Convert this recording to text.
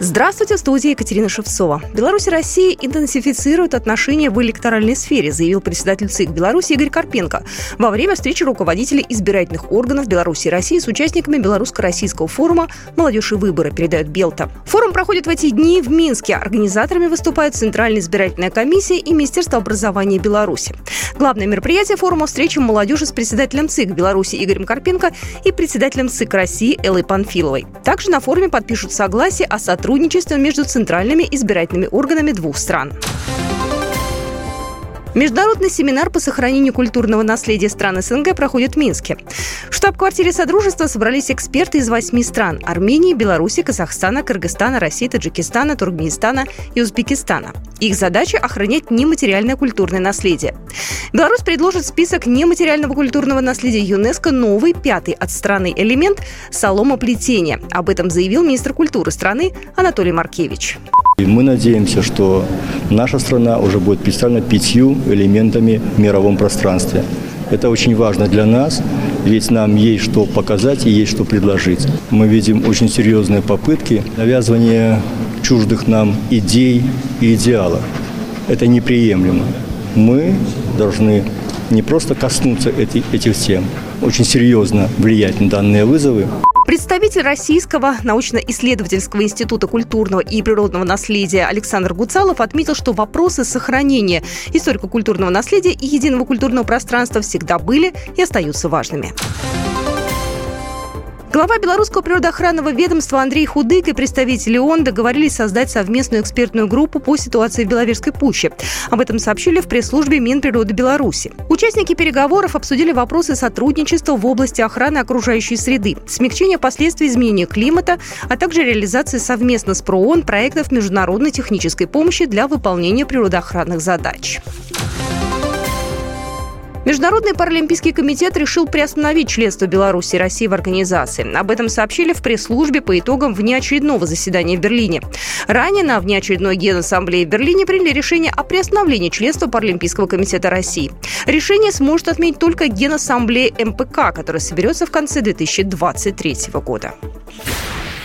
Здравствуйте, в студии Екатерина Шевцова. Беларусь и Россия интенсифицируют отношения в электоральной сфере, заявил председатель ЦИК Беларуси Игорь Карпенко во время встречи руководителей избирательных органов Беларуси и России с участниками Белорусско-российского форума «Молодежь и выборы», передает Белта. Форум проходит в эти дни в Минске. Организаторами выступают Центральная избирательная комиссия и Министерство образования Беларуси. Главное мероприятие форума – встреча молодежи с председателем ЦИК Беларуси Игорем Карпенко и председателем ЦИК России Эллой Панфиловой. Также на форуме подпишут согласие о сотрудничестве сотрудничества между центральными избирательными органами двух стран. Международный семинар по сохранению культурного наследия стран СНГ проходит в Минске. В штаб-квартире Содружества собрались эксперты из восьми стран – Армении, Беларуси, Казахстана, Кыргызстана, России, Таджикистана, Туркменистана и Узбекистана. Их задача – охранять нематериальное культурное наследие. Беларусь предложит список нематериального культурного наследия ЮНЕСКО новый, пятый от страны элемент – соломоплетение. Об этом заявил министр культуры страны Анатолий Маркевич. И мы надеемся, что наша страна уже будет представлена пятью элементами в мировом пространстве. Это очень важно для нас, ведь нам есть что показать и есть что предложить. Мы видим очень серьезные попытки навязывания чуждых нам идей и идеалов. Это неприемлемо. Мы должны не просто коснуться этих тем, очень серьезно влиять на данные вызовы. Представитель Российского научно-исследовательского института культурного и природного наследия Александр Гуцалов отметил, что вопросы сохранения историко-культурного наследия и единого культурного пространства всегда были и остаются важными. Глава белорусского природоохранного ведомства Андрей Худык и представители ООН договорились создать совместную экспертную группу по ситуации в Беловежской пуще. Об этом сообщили в пресс-службе Минприроды Беларуси. Участники переговоров обсудили вопросы сотрудничества в области охраны окружающей среды, смягчения последствий изменения климата, а также реализации совместно с ПРООН проектов международной технической помощи для выполнения природоохранных задач. Международный паралимпийский комитет решил приостановить членство Беларуси и России в организации. Об этом сообщили в пресс-службе по итогам внеочередного заседания в Берлине. Ранее на внеочередной Генассамблее в Берлине приняли решение о приостановлении членства Паралимпийского комитета России. Решение сможет отменить только Генассамблея МПК, которая соберется в конце 2023 года.